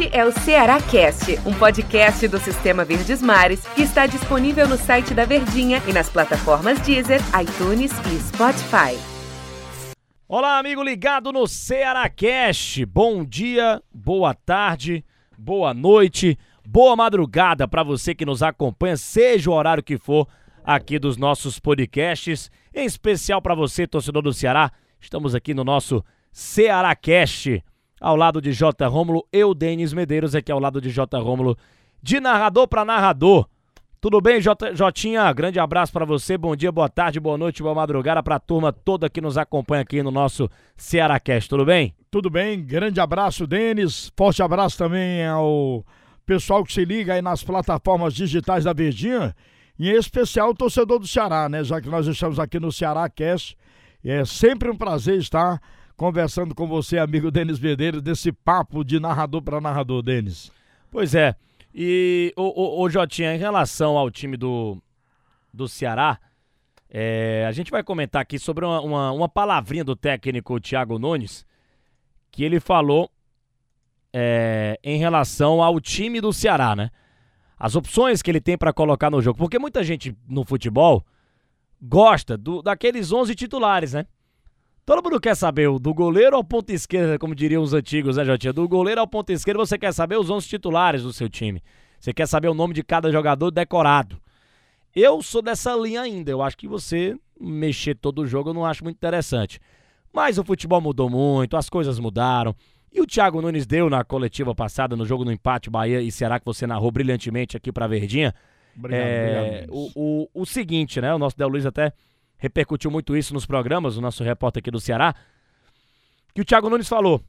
Este é o Ceará Cast, um podcast do Sistema Verdes Mares que está disponível no site da Verdinha e nas plataformas Deezer, iTunes e Spotify. Olá, amigo ligado no Ceará Cast. Bom dia, boa tarde, boa noite, boa madrugada para você que nos acompanha, seja o horário que for aqui dos nossos podcasts, em especial para você, torcedor do Ceará. Estamos aqui no nosso Ceará Cast ao lado de J. Rômulo, eu, Denis Medeiros, aqui ao lado de J. Rômulo, de narrador para narrador. Tudo bem, J, Jotinha? Grande abraço para você, bom dia, boa tarde, boa noite, boa madrugada para a turma toda que nos acompanha aqui no nosso Cearacast, tudo bem? Tudo bem, grande abraço, Denis, forte abraço também ao pessoal que se liga aí nas plataformas digitais da Verdinha, e em especial o torcedor do Ceará, né, já que nós estamos aqui no Cearacast, é sempre um prazer estar conversando com você, amigo Denis Medeiros, desse papo de narrador para narrador, Denis. Pois é. E, o, o, o Jotinha, em relação ao time do, do Ceará, é, a gente vai comentar aqui sobre uma, uma, uma, palavrinha do técnico Thiago Nunes, que ele falou é, em relação ao time do Ceará, né? As opções que ele tem para colocar no jogo. Porque muita gente no futebol gosta do, daqueles 11 titulares, né? Todo mundo quer saber do goleiro ao ponto esquerda, como diriam os antigos, né, Jotinha? Do goleiro ao ponto esquerda, você quer saber os 11 titulares do seu time. Você quer saber o nome de cada jogador decorado. Eu sou dessa linha ainda. Eu acho que você mexer todo o jogo eu não acho muito interessante. Mas o futebol mudou muito, as coisas mudaram. E o Thiago Nunes deu na coletiva passada, no jogo no empate Bahia e Será que você narrou brilhantemente aqui pra Verdinha. Obrigado, é, obrigado. O, o, o seguinte, né? O nosso Del Luiz até repercutiu muito isso nos programas, o nosso repórter aqui do Ceará, que o Thiago Nunes falou.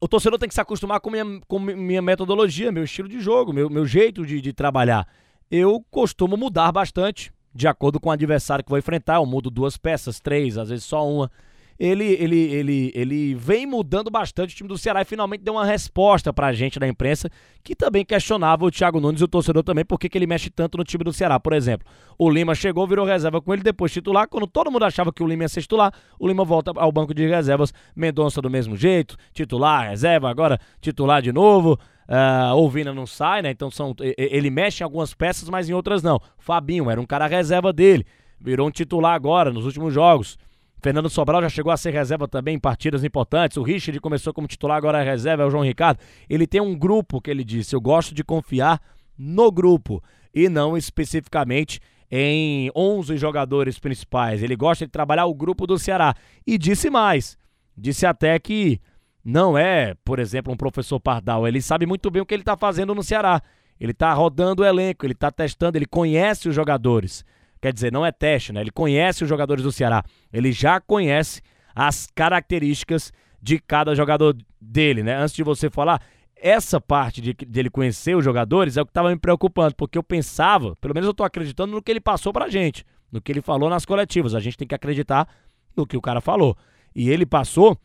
O torcedor tem que se acostumar com minha, com minha metodologia, meu estilo de jogo, meu, meu jeito de, de trabalhar. Eu costumo mudar bastante, de acordo com o adversário que vou enfrentar. Eu mudo duas peças, três, às vezes só uma ele, ele, ele, ele vem mudando bastante o time do Ceará e finalmente deu uma resposta pra gente da imprensa, que também questionava o Thiago Nunes e o torcedor também, por que ele mexe tanto no time do Ceará. Por exemplo, o Lima chegou, virou reserva com ele, depois titular. Quando todo mundo achava que o Lima ia ser titular, o Lima volta ao banco de reservas. Mendonça do mesmo jeito, titular, reserva, agora titular de novo. Uh, o Vina não sai, né? Então são, ele mexe em algumas peças, mas em outras não. Fabinho era um cara reserva dele, virou um titular agora nos últimos jogos. Fernando Sobral já chegou a ser reserva também em partidas importantes. O Richard começou como titular, agora é reserva, é o João Ricardo. Ele tem um grupo que ele disse: eu gosto de confiar no grupo e não especificamente em 11 jogadores principais. Ele gosta de trabalhar o grupo do Ceará. E disse mais: disse até que não é, por exemplo, um professor Pardal. Ele sabe muito bem o que ele está fazendo no Ceará. Ele está rodando o elenco, ele está testando, ele conhece os jogadores. Quer dizer, não é teste, né? Ele conhece os jogadores do Ceará. Ele já conhece as características de cada jogador dele, né? Antes de você falar, essa parte de, de ele conhecer os jogadores é o que estava me preocupando, porque eu pensava, pelo menos eu estou acreditando no que ele passou pra gente, no que ele falou nas coletivas. A gente tem que acreditar no que o cara falou. E ele passou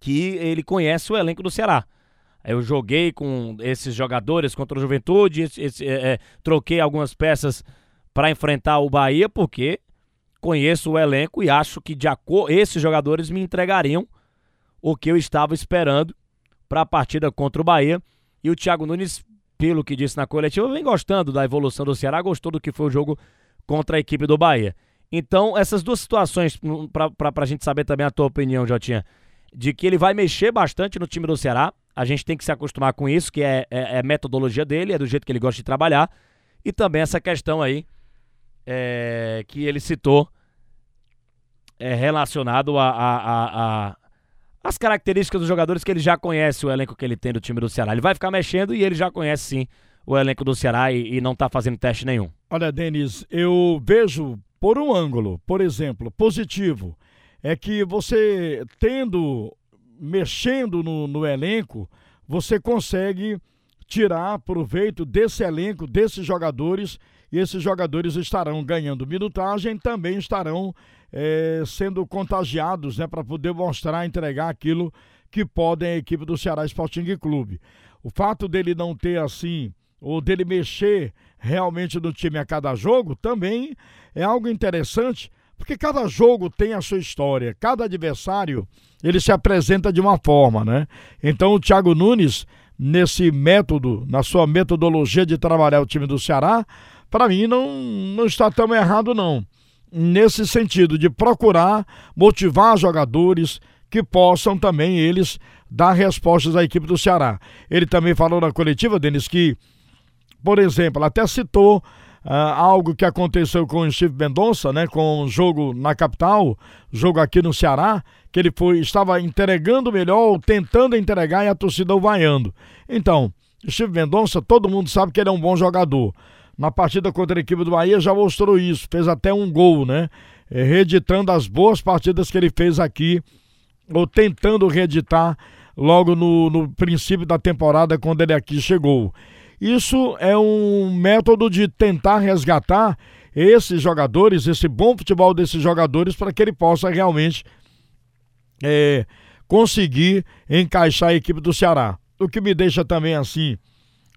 que ele conhece o elenco do Ceará. Eu joguei com esses jogadores contra o Juventude, esse, esse, é, é, troquei algumas peças para enfrentar o Bahia, porque conheço o elenco e acho que de acordo, esses jogadores me entregariam o que eu estava esperando para a partida contra o Bahia. E o Thiago Nunes, pelo que disse na coletiva, vem gostando da evolução do Ceará, gostou do que foi o jogo contra a equipe do Bahia. Então, essas duas situações, para a gente saber também a tua opinião, Jotinha, de que ele vai mexer bastante no time do Ceará, a gente tem que se acostumar com isso, que é, é, é metodologia dele, é do jeito que ele gosta de trabalhar, e também essa questão aí é, que ele citou é, relacionado a, a, a, as características dos jogadores que ele já conhece o elenco que ele tem do time do Ceará. Ele vai ficar mexendo e ele já conhece sim o elenco do Ceará e, e não está fazendo teste nenhum. Olha, Denis, eu vejo por um ângulo, por exemplo, positivo, é que você tendo, mexendo no, no elenco, você consegue tirar proveito desse elenco, desses jogadores e esses jogadores estarão ganhando minutagem, também estarão é, sendo contagiados né, para poder mostrar, entregar aquilo que podem a equipe do Ceará Sporting Clube. O fato dele não ter assim, ou dele mexer realmente no time a cada jogo, também é algo interessante, porque cada jogo tem a sua história, cada adversário ele se apresenta de uma forma, né? Então o Thiago Nunes nesse método, na sua metodologia de trabalhar o time do Ceará, para mim não, não está tão errado não. Nesse sentido de procurar motivar jogadores que possam também eles dar respostas à equipe do Ceará. Ele também falou na coletiva, Denis, que, por exemplo, até citou Uh, algo que aconteceu com o Steve Mendonça, né, com o jogo na capital, jogo aqui no Ceará, que ele foi estava entregando melhor, ou tentando entregar e a torcida o vaiando. Então, Steve Mendonça, todo mundo sabe que ele é um bom jogador. Na partida contra a equipe do Bahia já mostrou isso, fez até um gol, né? É, reeditando as boas partidas que ele fez aqui, ou tentando reeditar logo no, no princípio da temporada, quando ele aqui chegou. Isso é um método de tentar resgatar esses jogadores, esse bom futebol desses jogadores, para que ele possa realmente é, conseguir encaixar a equipe do Ceará. O que me deixa também assim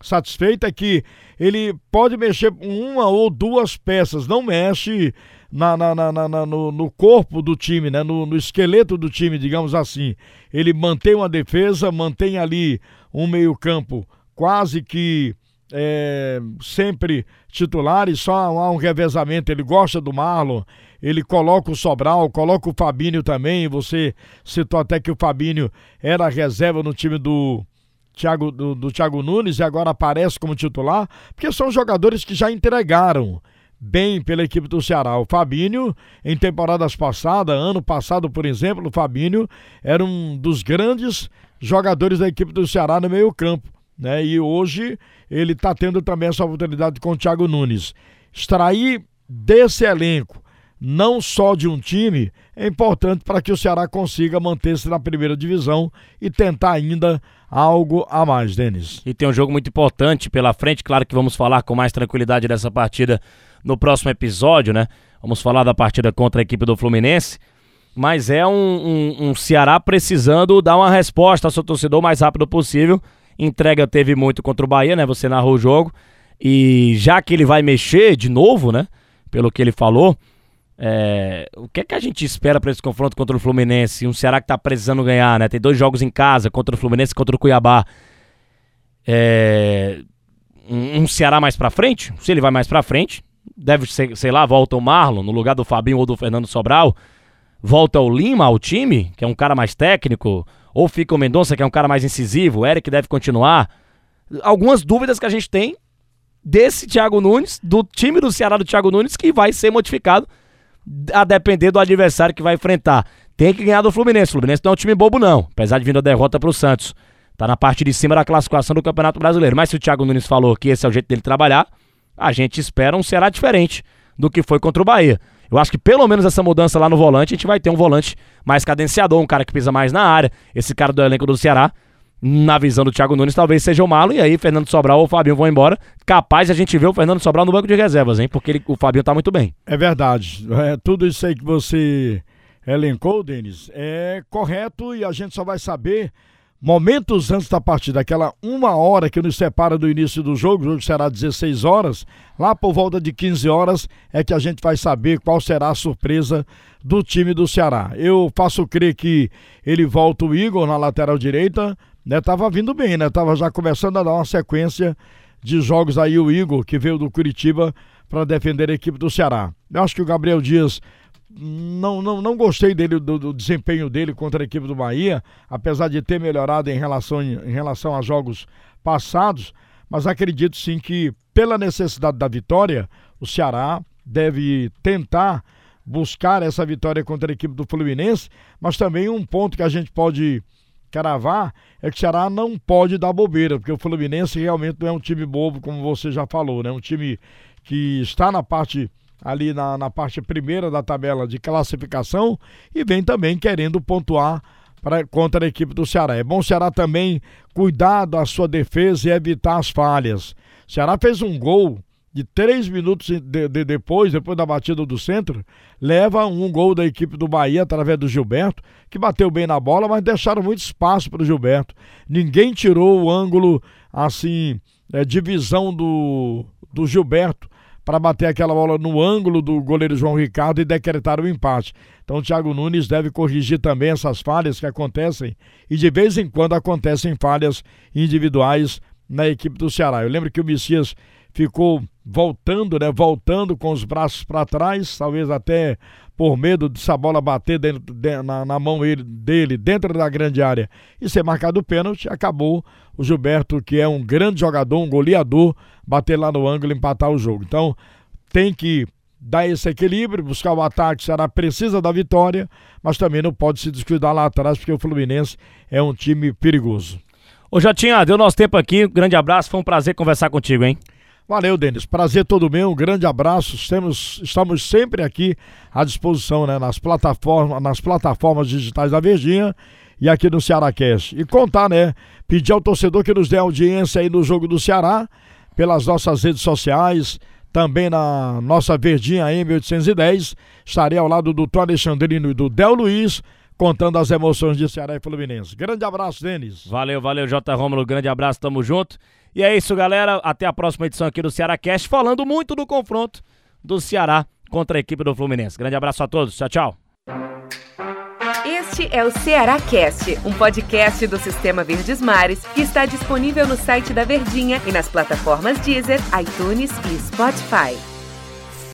satisfeito é que ele pode mexer uma ou duas peças, não mexe na, na, na, na no, no, corpo do time, né? No, no, esqueleto do time, digamos assim. Ele mantém uma defesa, mantém ali um meio-campo quase que é, sempre titular e só há um revezamento. Ele gosta do Marlon, ele coloca o Sobral, coloca o Fabinho também. Você citou até que o Fabinho era reserva no time do Thiago, do, do Thiago Nunes e agora aparece como titular, porque são jogadores que já entregaram bem pela equipe do Ceará. O Fabinho, em temporadas passadas, ano passado, por exemplo, o Fabinho era um dos grandes jogadores da equipe do Ceará no meio-campo né? E hoje ele está tendo também essa oportunidade com o Thiago Nunes. Extrair desse elenco, não só de um time, é importante para que o Ceará consiga manter-se na primeira divisão e tentar ainda algo a mais, Denis. E tem um jogo muito importante pela frente, claro que vamos falar com mais tranquilidade dessa partida no próximo episódio, né? Vamos falar da partida contra a equipe do Fluminense. Mas é um, um, um Ceará precisando dar uma resposta ao seu torcedor o mais rápido possível Entrega teve muito contra o Bahia, né? Você narrou o jogo. E já que ele vai mexer de novo, né? Pelo que ele falou, é... o que é que a gente espera para esse confronto contra o Fluminense? Um Ceará que tá precisando ganhar, né? Tem dois jogos em casa, contra o Fluminense e contra o Cuiabá. É... Um Ceará mais para frente? Se ele vai mais para frente, deve ser, sei lá, volta o Marlon no lugar do Fabinho ou do Fernando Sobral. Volta o Lima ao time, que é um cara mais técnico. Ou fica o Mendonça, que é um cara mais incisivo, o Eric deve continuar. Algumas dúvidas que a gente tem desse Thiago Nunes, do time do Ceará do Thiago Nunes, que vai ser modificado a depender do adversário que vai enfrentar. Tem que ganhar do Fluminense. O Fluminense não é um time bobo, não. Apesar de vir a derrota para o Santos. Tá na parte de cima da classificação do Campeonato Brasileiro. Mas se o Thiago Nunes falou que esse é o jeito dele trabalhar, a gente espera um Ceará diferente do que foi contra o Bahia. Eu acho que pelo menos essa mudança lá no volante, a gente vai ter um volante mais cadenciador, um cara que pisa mais na área. Esse cara do elenco do Ceará, na visão do Thiago Nunes, talvez seja o Malo. E aí, Fernando Sobral ou o Fabinho vão embora. Capaz a gente ver o Fernando Sobral no banco de reservas, hein? Porque ele, o Fabinho tá muito bem. É verdade. É, tudo isso aí que você elencou, Denis, é correto e a gente só vai saber momentos antes da partida, aquela uma hora que nos separa do início do jogo, o jogo será 16 horas, lá por volta de 15 horas é que a gente vai saber qual será a surpresa do time do Ceará. Eu faço crer que ele volta o Igor na lateral direita, né? Tava vindo bem, né? Tava já começando a dar uma sequência de jogos aí o Igor, que veio do Curitiba para defender a equipe do Ceará. Eu acho que o Gabriel Dias não, não, não gostei dele do, do, desempenho dele contra a equipe do Bahia, apesar de ter melhorado em relação, em relação a jogos passados, mas acredito sim que, pela necessidade da vitória, o Ceará deve tentar buscar essa vitória contra a equipe do Fluminense, mas também um ponto que a gente pode cravar é que o Ceará não pode dar bobeira, porque o Fluminense realmente não é um time bobo, como você já falou, né? Um time que está na parte ali na, na parte primeira da tabela de classificação e vem também querendo pontuar pra, contra a equipe do Ceará. É bom o Ceará também cuidar da sua defesa e evitar as falhas. O Ceará fez um gol de três minutos de, de, depois, depois da batida do centro, leva um gol da equipe do Bahia através do Gilberto, que bateu bem na bola, mas deixaram muito espaço para o Gilberto. Ninguém tirou o ângulo assim, é, de visão do, do Gilberto para bater aquela bola no ângulo do goleiro João Ricardo e decretar o empate. Então o Thiago Nunes deve corrigir também essas falhas que acontecem e de vez em quando acontecem falhas individuais na equipe do Ceará. Eu lembro que o Messias ficou voltando, né? Voltando com os braços para trás, talvez até por medo dessa bola bater dentro, de, na, na, mão ele, dele dentro da grande área e ser marcado o pênalti, acabou o Gilberto, que é um grande jogador, um goleador, bater lá no ângulo e empatar o jogo. Então tem que dar esse equilíbrio, buscar o ataque, será precisa da vitória, mas também não pode se descuidar lá atrás, porque o Fluminense é um time perigoso. Ô Jotinha, deu nosso tempo aqui, grande abraço, foi um prazer conversar contigo, hein? Valeu, Denis. Prazer todo meu. Um grande abraço. Temos, estamos sempre aqui à disposição, né? Nas plataformas, nas plataformas digitais da Verdinha e aqui no Ceará Cast. E contar, né? Pedir ao torcedor que nos dê audiência aí no jogo do Ceará, pelas nossas redes sociais, também na nossa Verdinha M810. Estarei ao lado do Tom Alexandrino e do Del Luiz contando as emoções de Ceará e Fluminense. Grande abraço, Denis. Valeu, valeu, J. Rômulo. Grande abraço, tamo junto. E é isso, galera. Até a próxima edição aqui do Ceará Cast, falando muito do confronto do Ceará contra a equipe do Fluminense. Grande abraço a todos. Tchau, tchau. Este é o Ceará Cast, um podcast do Sistema Verdes Mares que está disponível no site da Verdinha e nas plataformas Deezer, iTunes e Spotify.